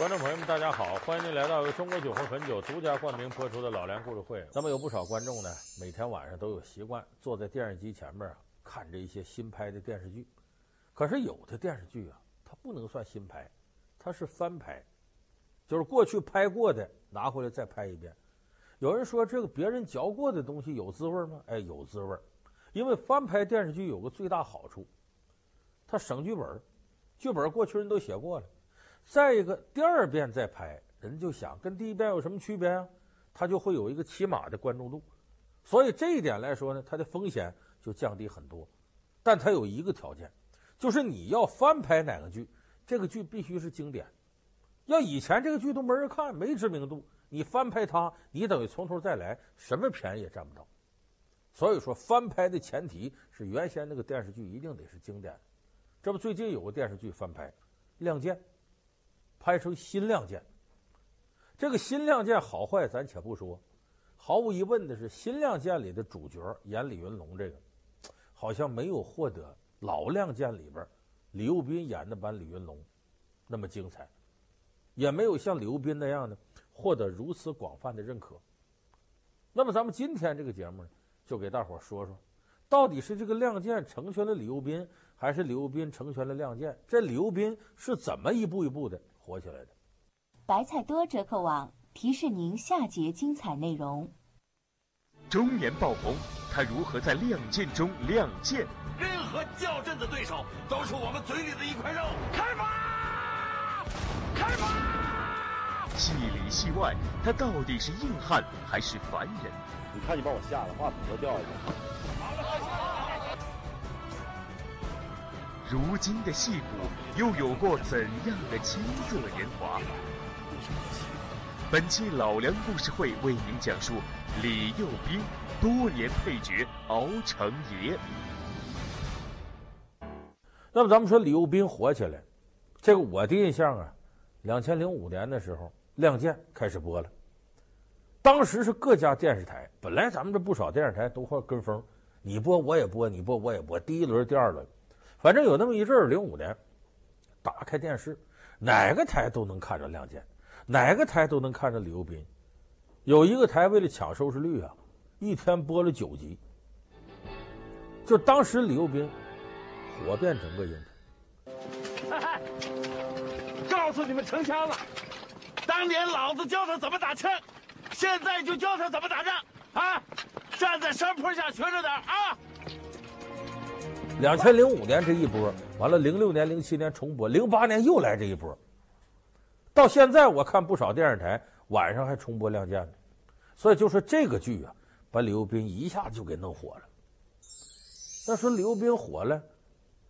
观众朋友们，大家好，欢迎您来到由中国酒和汾酒独家冠名播出的《老梁故事会》。咱们有不少观众呢，每天晚上都有习惯坐在电视机前面啊，看着一些新拍的电视剧。可是有的电视剧啊，它不能算新拍，它是翻拍，就是过去拍过的拿回来再拍一遍。有人说这个别人嚼过的东西有滋味吗？哎，有滋味，因为翻拍电视剧有个最大好处，它省剧本，剧本过去人都写过了。再一个，第二遍再拍，人就想跟第一遍有什么区别啊？他就会有一个起码的关注度，所以这一点来说呢，它的风险就降低很多。但它有一个条件，就是你要翻拍哪个剧，这个剧必须是经典。要以前这个剧都没人看，没知名度，你翻拍它，你等于从头再来，什么便宜也占不到。所以说，翻拍的前提是原先那个电视剧一定得是经典。这不，最近有个电视剧翻拍《亮剑》。拍成《新亮剑》，这个《新亮剑》好坏咱且不说，毫无疑问的是，《新亮剑》里的主角演李云龙这个，好像没有获得《老亮剑》里边李幼斌演的版李云龙那么精彩，也没有像李幼斌那样的获得如此广泛的认可。那么，咱们今天这个节目呢，就给大伙说说，到底是这个亮剑成全了李幼斌，还是李幼斌成全了亮剑？这李幼斌是怎么一步一步的？火起来的，白菜多折扣网提示您下节精彩内容。中年爆红，他如何在亮剑中亮剑？任何较真的对手都是我们嘴里的一块肉。开发，开发！戏里戏外，他到底是硬汉还是凡人？你看你把我吓得话筒都掉下去。如今的戏骨又有过怎样的青涩年华？本期老梁故事会为您讲述李幼斌多年配角熬成爷。那么咱们说李幼斌火起来，这个我的印象啊，两千零五年的时候，《亮剑》开始播了。当时是各家电视台，本来咱们这不少电视台都快跟风，你播我也播，你播我也播，第一轮、第二轮。反正有那么一阵儿，零五年，打开电视，哪个台都能看着《亮剑》，哪个台都能看着李幼斌。有一个台为了抢收视率啊，一天播了九集。就当时李幼斌火遍整个影台。告诉你们成枪了，当年老子教他怎么打枪，现在就教他怎么打仗啊！站在山坡下学着点啊！两千零五年这一波完了，零六年、零七年重播，零八年又来这一波。到现在我看不少电视台晚上还重播《亮剑》呢，所以就说这个剧啊，把李幼斌一下就给弄火了。那说李幼斌火了，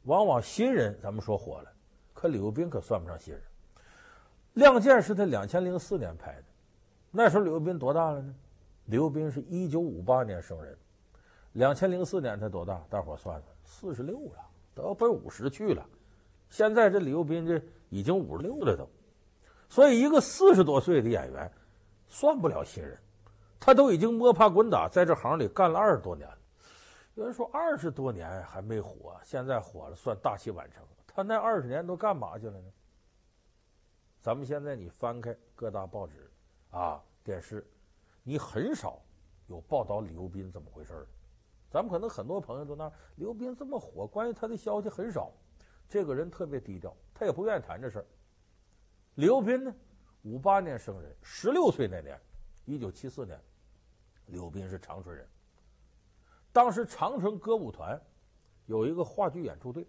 往往新人咱们说火了，可李幼斌可算不上新人。《亮剑》是他两千零四年拍的，那时候李幼斌多大了呢？李幼斌是一九五八年生人，两千零四年他多大？大伙算算。四十六了，都要奔五十去了。现在这李幼斌这已经五十六了都，所以一个四十多岁的演员，算不了新人。他都已经摸爬滚打，在这行里干了二十多年了。有人说二十多年还没火，现在火了，算大器晚成。他那二十年都干嘛去了呢？咱们现在你翻开各大报纸啊、电视，你很少有报道李幼斌怎么回事儿。咱们可能很多朋友都那刘斌这么火，关于他的消息很少。这个人特别低调，他也不愿意谈这事儿。刘斌呢，五八年生人，十六岁那年，一九七四年，刘斌是长春人。当时长春歌舞团有一个话剧演出队，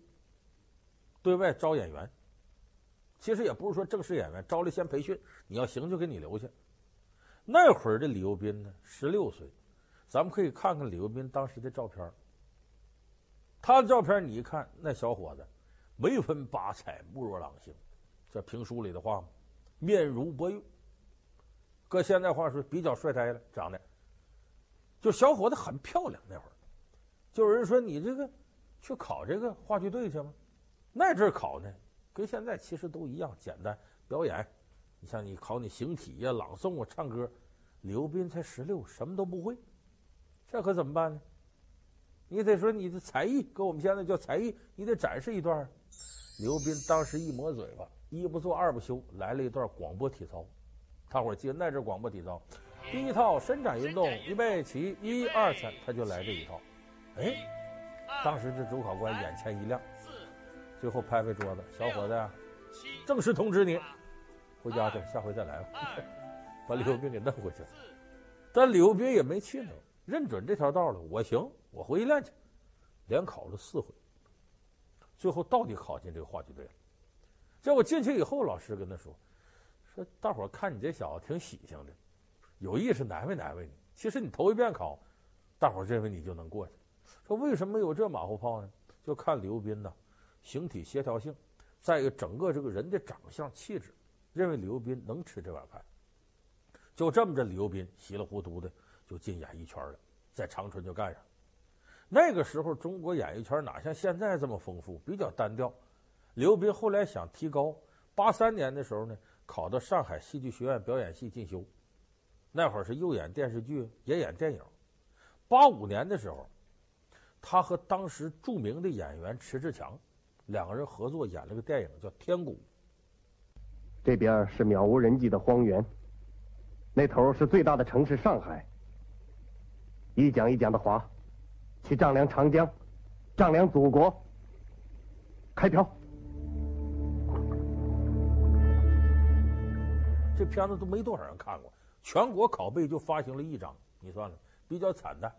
对外招演员。其实也不是说正式演员，招了先培训，你要行就给你留下。那会儿的李幼斌呢，十六岁。咱们可以看看李幼斌当时的照片，他的照片你一看，那小伙子眉分八彩，目若朗星，这评书里的话，面如薄玉。搁现在话说，比较帅呆了，长得就小伙子很漂亮。那会儿就有人说你这个去考这个话剧队去吗？那阵儿考呢，跟现在其实都一样简单，表演。你像你考你形体呀、朗诵啊、唱歌，李幼斌才十六，什么都不会。这可怎么办呢？你得说你的才艺，跟我们现在叫才艺，你得展示一段。李幼斌当时一抹嘴巴，一不做二不休，来了一段广播体操。大伙儿记得那阵广播体操，第一套伸展运动，预备起，一二三，他就来这一套。哎，当时这主考官眼前一亮，最后拍拍桌子：“小伙子，正式通知你，回家去，下回再来吧。” 把李幼斌给弄回去了。但李幼斌也没气馁，认准这条道了，我行，我回去练去。连考了四回，最后到底考进这个话剧队了。结果进去以后，老师跟他说。说大伙看你这小子挺喜庆的，有意识难为难为你。其实你头一遍考，大伙认为你就能过去。说为什么有这马后炮呢？就看刘斌呐，形体协调性，再一个整个这个人的长相气质，认为刘斌能吃这碗饭。就这么着，刘斌稀里糊涂的就进演艺圈了，在长春就干上。那个时候中国演艺圈哪像现在这么丰富，比较单调。刘斌后来想提高，八三年的时候呢。考到上海戏剧学院表演系进修，那会儿是又演电视剧也演电影。八五年的时候，他和当时著名的演员迟志强两个人合作演了个电影叫《天鼓》。这边是渺无人迹的荒原，那头是最大的城市上海。一讲一讲的划，去丈量长江，丈量祖国。开票。这片子都没多少人看过，全国拷贝就发行了一张，你算了，比较惨淡。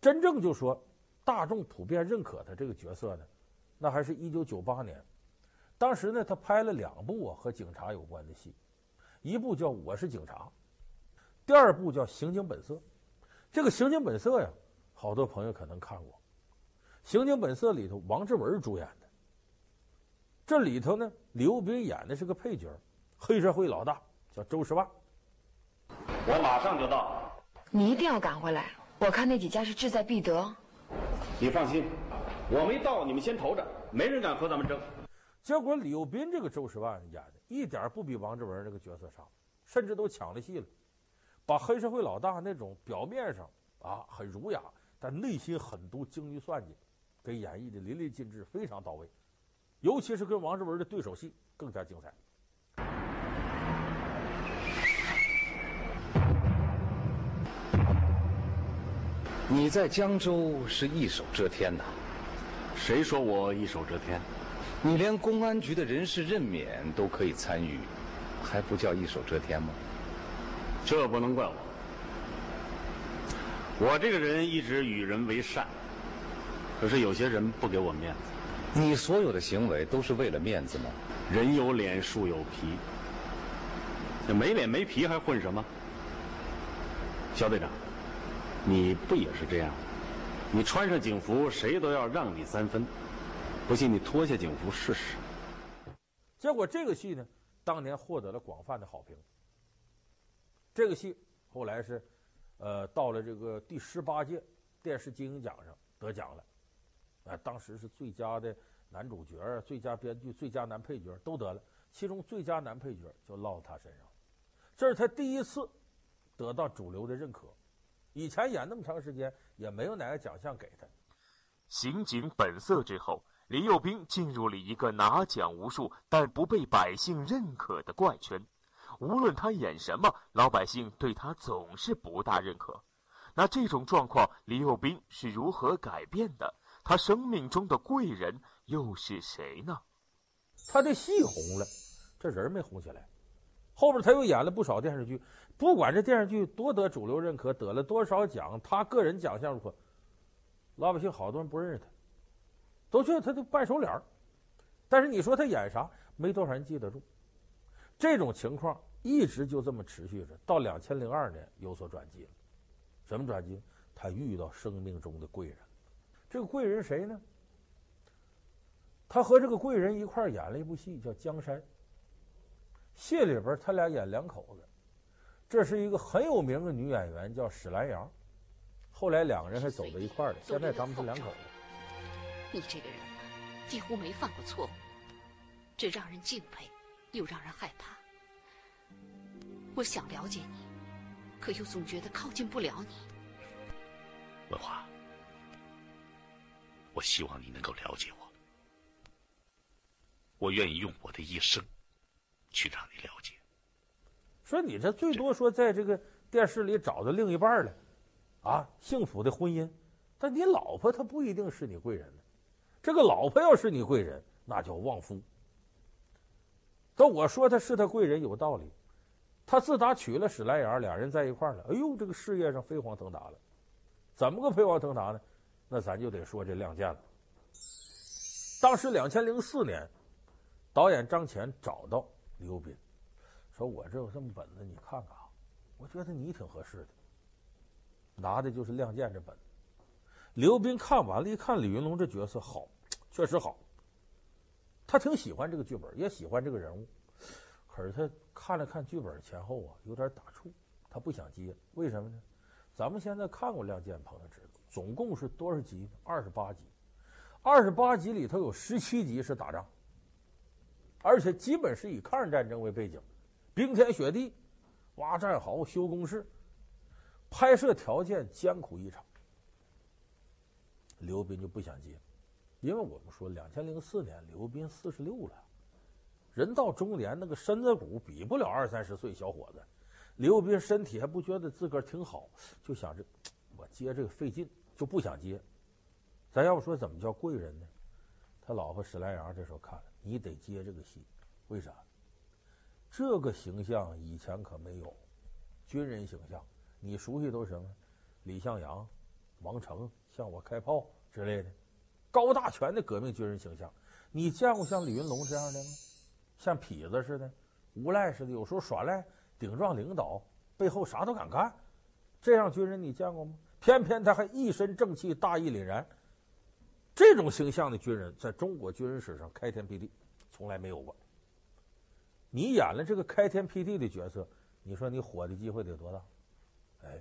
真正就说大众普遍认可他这个角色呢，那还是一九九八年，当时呢他拍了两部啊和警察有关的戏，一部叫《我是警察》，第二部叫《刑警本色》。这个《刑警本色》呀，好多朋友可能看过，《刑警本色》里头王志文主演的，这里头呢李幼斌演的是个配角，黑社会老大。叫周十万，我马上就到。你一定要赶回来，我看那几家是志在必得。你放心，我没到，你们先投着，没人敢和咱们争。结果李幼斌这个周十万演的一点不比王志文这个角色差，甚至都抢了戏了，把黑社会老大那种表面上啊很儒雅，但内心狠毒、精于算计，给演绎的淋漓尽致，非常到位。尤其是跟王志文的对手戏更加精彩。你在江州是一手遮天呐？谁说我一手遮天？你连公安局的人事任免都可以参与，还不叫一手遮天吗？这不能怪我。我这个人一直与人为善，可是有些人不给我面子。你所有的行为都是为了面子吗？人有脸，树有皮。这没脸没皮还混什么？肖队长。你不也是这样？你穿上警服，谁都要让你三分。不信你脱下警服试试。结果这个戏呢，当年获得了广泛的好评。这个戏后来是，呃，到了这个第十八届电视金鹰奖上得奖了。啊，当时是最佳的男主角、最佳编剧、最佳男配角都得了，其中最佳男配角就落到他身上。这是他第一次得到主流的认可。以前演那么长时间，也没有哪个奖项给他。刑警本色之后，李幼斌进入了一个拿奖无数但不被百姓认可的怪圈。无论他演什么，老百姓对他总是不大认可。那这种状况，李幼斌是如何改变的？他生命中的贵人又是谁呢？他的戏红了，这人没红起来。后边他又演了不少电视剧。不管这电视剧多得主流认可，得了多少奖，他个人奖项如何，老百姓好多人不认识他，都觉得他的半熟脸。但是你说他演啥，没多少人记得住。这种情况一直就这么持续着，到两千零二年有所转机了。什么转机？他遇到生命中的贵人。这个贵人谁呢？他和这个贵人一块演了一部戏，叫《江山》。戏里边他俩演两口子。这是一个很有名的女演员，叫史兰阳。后来两个人还走到一块儿了。现在他们是两口子。你这个人几乎没犯过错误，这让人敬佩，又让人害怕。我想了解你，可又总觉得靠近不了你。文华，我希望你能够了解我。我愿意用我的一生去让你了解。说你这最多说在这个电视里找到另一半了，啊，幸福的婚姻，但你老婆她不一定是你贵人呢。这个老婆要是你贵人，那叫旺夫。但我说她是他贵人有道理，他自打娶了史莱阳，俩人在一块儿了，哎呦，这个事业上飞黄腾达了。怎么个飞黄腾达呢？那咱就得说这《亮剑》了。当时两千零四年，导演张骞找到刘斌，说：“我这有这么本子，你看看啊，我觉得你挺合适的。”拿的就是《亮剑》这本。刘斌看完了，一看李云龙这角色好，确实好。他挺喜欢这个剧本，也喜欢这个人物，可是他看了看剧本前后啊，有点打怵，他不想接。为什么呢？咱们现在看过《亮剑》，朋友知道。总共是多少集？二十八集，二十八集里头有十七集是打仗，而且基本是以抗日战争为背景，冰天雪地，挖战壕、修工事，拍摄条件艰苦异常。刘斌就不想接，因为我们说两千零四年刘斌四十六了，人到中年，那个身子骨比不了二三十岁小伙子。刘斌身体还不觉得自个儿挺好，就想着我接这个费劲。就不想接，咱要不说怎么叫贵人呢？他老婆史来阳这时候看了，你得接这个戏，为啥？这个形象以前可没有，军人形象，你熟悉都是什么？李向阳、王成向我开炮之类的，高大全的革命军人形象。你见过像李云龙这样的吗？像痞子似的，无赖似的，有时候耍赖，顶撞领导，背后啥都敢干，这样军人你见过吗？偏偏他还一身正气、大义凛然，这种形象的军人，在中国军人史上开天辟地，从来没有过。你演了这个开天辟地的角色，你说你火的机会得多大？哎，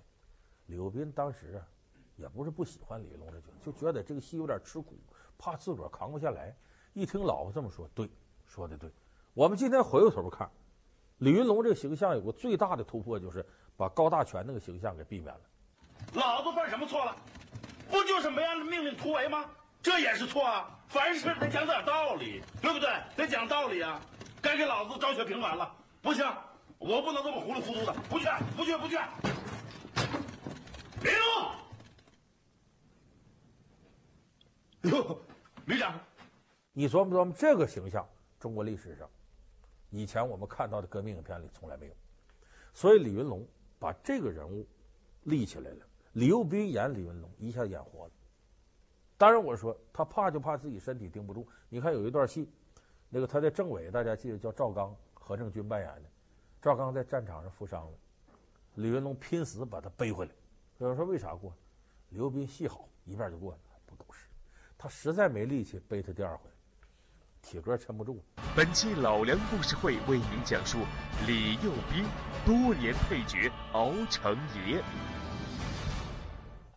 刘斌当时啊，也不是不喜欢李龙这角色，就觉得这个戏有点吃苦，怕自个儿扛不下来。一听老婆这么说，对，说的对。我们今天回过头看，李云龙这个形象有个最大的突破，就是把高大全那个形象给避免了。老子犯什么错了？不就是没按命令突围吗？这也是错啊！凡事得讲点道理，对不对？得讲道理啊！该给老子昭雪平反了，不行，我不能这么糊里糊涂的，不去，不去，不去！李龙，哟，旅长，你琢磨琢磨这个形象，中国历史上以前我们看到的革命影片里从来没有，所以李云龙把这个人物立起来了。李幼斌演李云龙，一下演活了。当然，我说他怕就怕自己身体顶不住。你看有一段戏，那个他的政委，大家记得叫赵刚，何正军扮演的。赵刚在战场上负伤了，李云龙拼死把他背回来。有人说为啥过？刘斌戏好，一遍就过了。不都是？他实在没力气背他第二回，体格撑不住。本期老梁故事会为您讲述李幼斌多年配角敖成爷。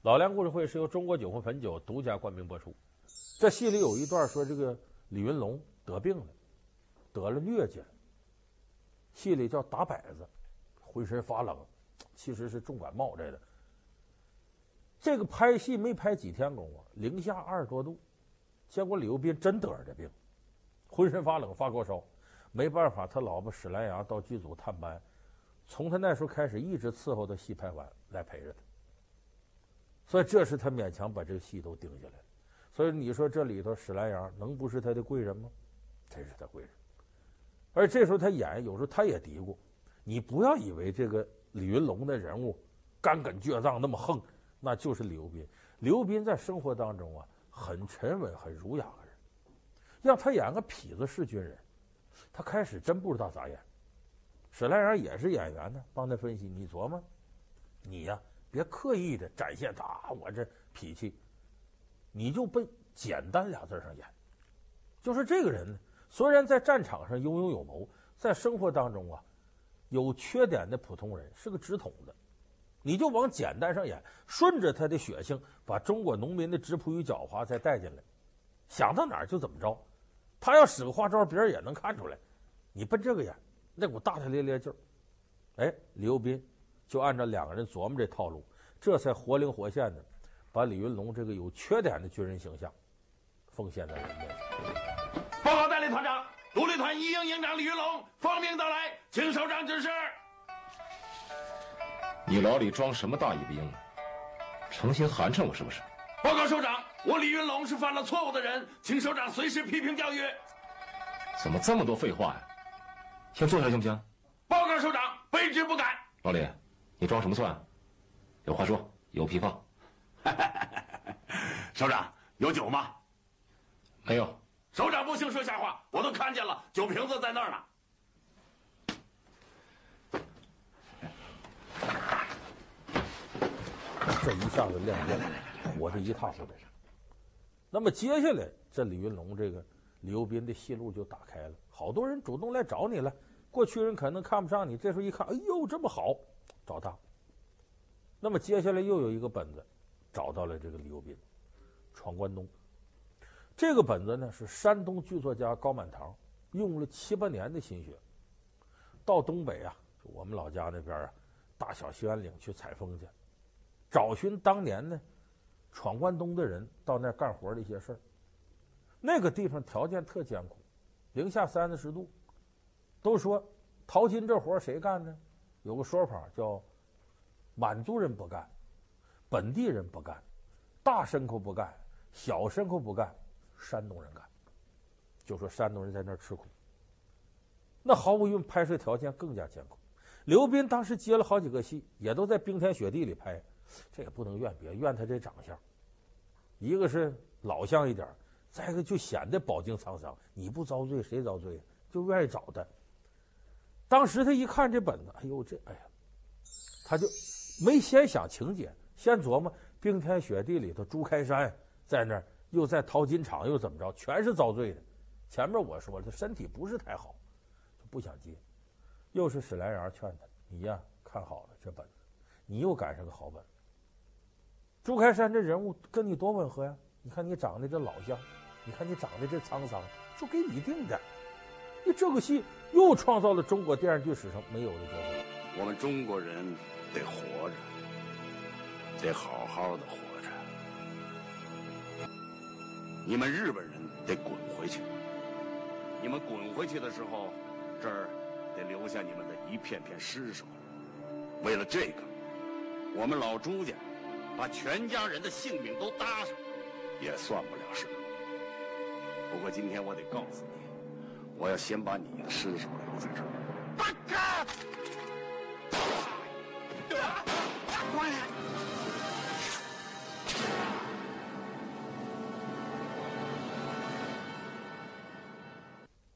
老梁故事会是由中国酒魂汾酒独家冠名播出。这戏里有一段说，这个李云龙得病了，得了疟疾了。戏里叫打摆子，浑身发冷，其实是重感冒这个。这个拍戏没拍几天功夫，零下二十多度，结果李幼斌真得了这病，浑身发冷发高烧，没办法，他老婆史兰阳到剧组探班，从他那时候开始一直伺候他戏拍完来陪着他。所以这是他勉强把这个戏都定下来了。所以你说这里头史兰阳能不是他的贵人吗？真是他贵人。而这时候他演，有时候他也嘀咕：“你不要以为这个李云龙的人物干梗倔壮那么横，那就是李幼斌。李幼斌在生活当中啊，很沉稳、很儒雅。让他演个痞子式军人，他开始真不知道咋演。史莱阳也是演员呢，帮他分析。你琢磨，你呀。”别刻意的展现他、我这脾气，你就奔简单俩字上演。就是这个人呢，虽然在战场上有勇有谋，在生活当中啊有缺点的普通人，是个直筒的，你就往简单上演，顺着他的血性，把中国农民的质朴与狡猾再带进来，想到哪儿就怎么着。他要使个花招，别人也能看出来。你奔这个眼，那股大大咧咧劲儿，哎，李幼斌。就按照两个人琢磨这套路，这才活灵活现的把李云龙这个有缺点的军人形象奉献在人面前。报告代理团长，独立团一营营长李云龙奉命到来，请首长指示。你老李装什么大义兵啊？成心寒碜我是不是？报告首长，我李云龙是犯了错误的人，请首长随时批评教育。怎么这么多废话呀？先坐下行不行？报告首长，卑职不敢。老李，你装什么蒜？有话说，有屁放。首长，有酒吗？没有。首长不兴说瞎话，我都看见了，酒瓶子在那儿呢。这一下子亮剑，我这一塌糊涂。那么接下来，这李云龙这个李幼斌的戏路就打开了，好多人主动来找你了。过去人可能看不上你，这时候一看，哎呦，这么好，找他。那么接下来又有一个本子，找到了这个李幼斌，《闯关东》。这个本子呢是山东剧作家高满堂用了七八年的心血，到东北啊，我们老家那边啊，大小兴安岭去采风去。找寻当年呢，闯关东的人到那儿干活的一些事儿。那个地方条件特艰苦，零下三四十度。都说淘金这活谁干呢？有个说法叫满族人不干，本地人不干，大牲口不干，小牲口不干，山东人干。就说山东人在那儿吃苦。那毫无疑问，拍摄条件更加艰苦。刘斌当时接了好几个戏，也都在冰天雪地里拍。这也不能怨别，怨他这长相。一个是老相一点，再一个就显得饱经沧桑。你不遭罪，谁遭罪？就愿意找他。当时他一看这本子，哎呦，这哎呀，他就没先想情节，先琢磨冰天雪地里头，朱开山在那儿，又在淘金场，又怎么着，全是遭罪的。前面我说了，他身体不是太好，就不想接。又是史莱阳劝他，你呀，看好了这本，你又赶上个好本。朱开山这人物跟你多吻合呀！你看你长得这老相，你看你长得这沧桑，就给你定的。你这个戏又创造了中国电视剧史上没有的角色。我们中国人得活着，得好好的活着。你们日本人得滚回去。你们滚回去的时候，这儿得留下你们的一片片尸首。为了这个，我们老朱家。把全家人的性命都搭上，也算不了什么。不过今天我得告诉你，我要先把你的尸首留在这儿。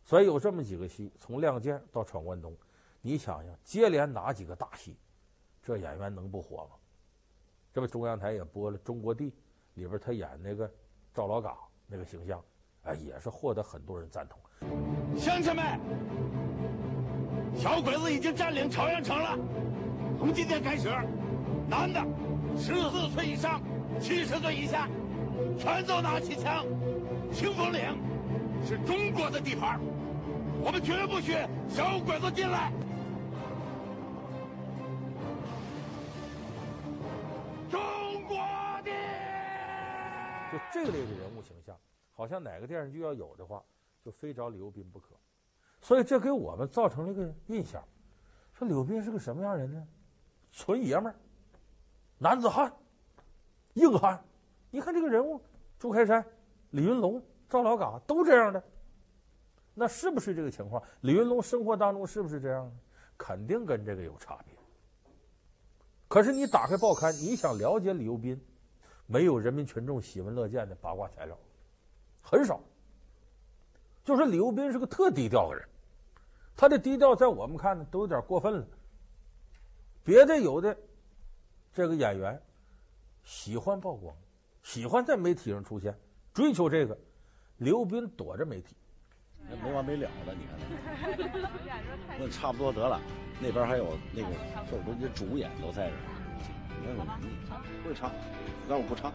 所以有这么几个戏，从《亮剑》到《闯关东》，你想想，接连哪几个大戏，这演员能不火吗？这不中央台也播了《中国地》，里边他演那个赵老嘎那个形象，哎，也是获得很多人赞同。乡亲们，小鬼子已经占领朝阳城了。从今天开始，男的十四岁以上、七十岁以下，全都拿起枪。清风岭是中国的地盘，我们绝不许小鬼子进来。这类的人物形象，好像哪个电视剧要有的话，就非找李幼斌不可。所以这给我们造成了一个印象：说李幼斌是个什么样人呢？纯爷们儿，男子汉，硬汉。你看这个人物，朱开山、李云龙、赵老嘎都这样的，那是不是这个情况？李云龙生活当中是不是这样？肯定跟这个有差别。可是你打开报刊，你想了解李幼斌？没有人民群众喜闻乐见的八卦材料，很少。就说李幼斌是个特低调的人，他的低调在我们看呢都有点过分了。别的有的这个演员喜欢曝光，喜欢在媒体上出现，追求这个，李幼斌躲着媒体，没完没了的。你看，那差不多得了。那边还有那个这不这主演都在这儿，你看看你会唱。让我不唱，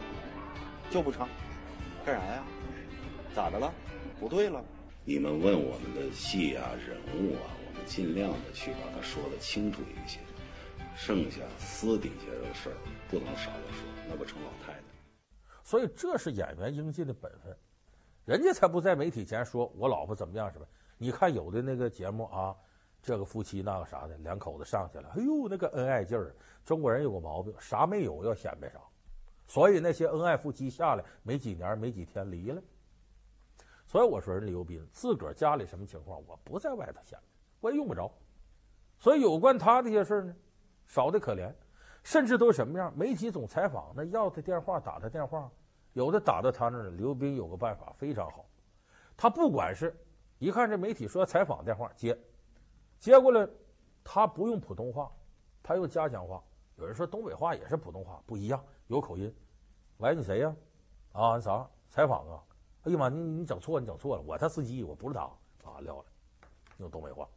就不唱，干啥呀？咋的了？不对了？你们问我们的戏啊、人物啊，我们尽量的去把它说得清楚一些。剩下私底下的事儿不能少了说，那不成老太太。所以这是演员应尽的本分，人家才不在媒体前说我老婆怎么样什么。你看有的那个节目啊，这个夫妻那个啥的，两口子上去了，哎呦那个恩爱劲儿。中国人有个毛病，啥没有要显摆啥，所以那些恩爱夫妻下来没几年没几天离了。所以我说人刘斌自个儿家里什么情况，我不在外头显摆，我也用不着。所以有关他这些事呢，少得可怜，甚至都什么样？媒体总采访，那要他电话打他电话，有的打到他那儿，刘斌有个办法非常好，他不管是。一看这媒体说采访电话接，接过来，他不用普通话，他用家乡话。有人说东北话也是普通话，不一样，有口音。喂，你谁呀？啊，你啥采访啊？哎呀妈，你你整错，你整错了，我他司机，我不是他啊，撂了，用东北话。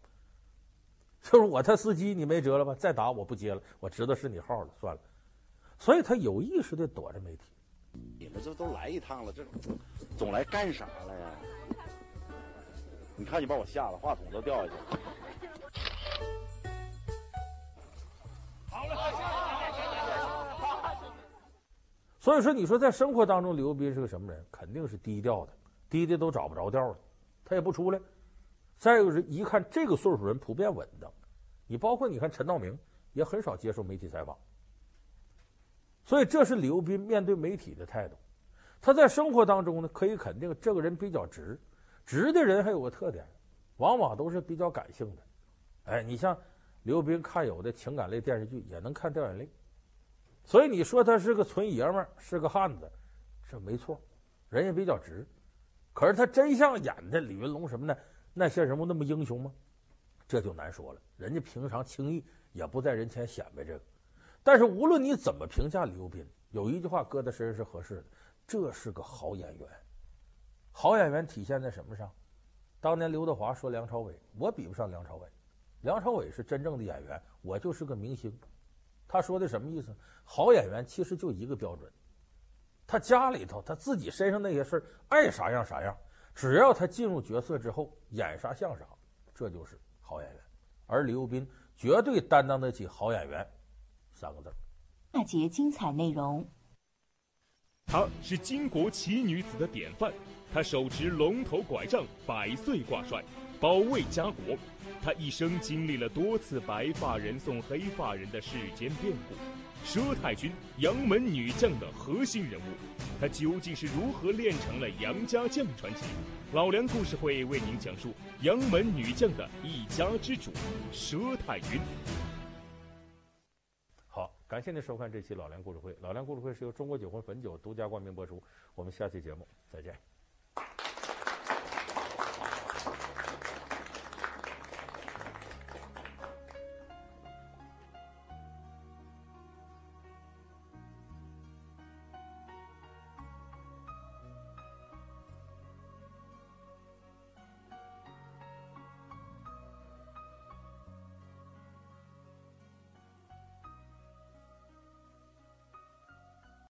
就是我他司机，你没辙了吧？再打我不接了，我知道是你号了，算了。所以他有意识的躲着媒体。你们这都来一趟了，这总来干啥了呀？你看，你把我吓的，话筒都掉下去了。所以说，你说在生活当中，刘斌是个什么人？肯定是低调的，低的都找不着调了，他也不出来。再有人一看这个岁数人普遍稳当，你包括你看陈道明也很少接受媒体采访。所以这是刘斌面对媒体的态度。他在生活当中呢，可以肯定这个人比较直。直的人还有个特点，往往都是比较感性的。哎，你像刘斌看有的情感类电视剧，也能看掉眼泪。所以你说他是个纯爷们儿，是个汉子，这没错，人也比较直。可是他真像演的李云龙什么的那些人物那么英雄吗？这就难说了。人家平常轻易也不在人前显摆这个。但是无论你怎么评价刘斌，有一句话搁在身上是合适的：这是个好演员。好演员体现在什么上？当年刘德华说梁朝伟：“我比不上梁朝伟，梁朝伟是真正的演员，我就是个明星。”他说的什么意思？好演员其实就一个标准，他家里头他自己身上那些事儿爱啥样啥样，只要他进入角色之后演啥像啥，这就是好演员。而刘斌绝对担当得起“好演员”三个字。下节精彩内容。她是巾帼奇女子的典范。她手持龙头拐杖，百岁挂帅，保卫家国。他一生经历了多次白发人送黑发人的世间变故。佘太君，杨门女将的核心人物，他究竟是如何练成了杨家将传奇？老梁故事会为您讲述杨门女将的一家之主佘太君。好，感谢您收看这期老梁故事会。老梁故事会是由中国酒魂汾酒独家冠名播出。我们下期节目再见。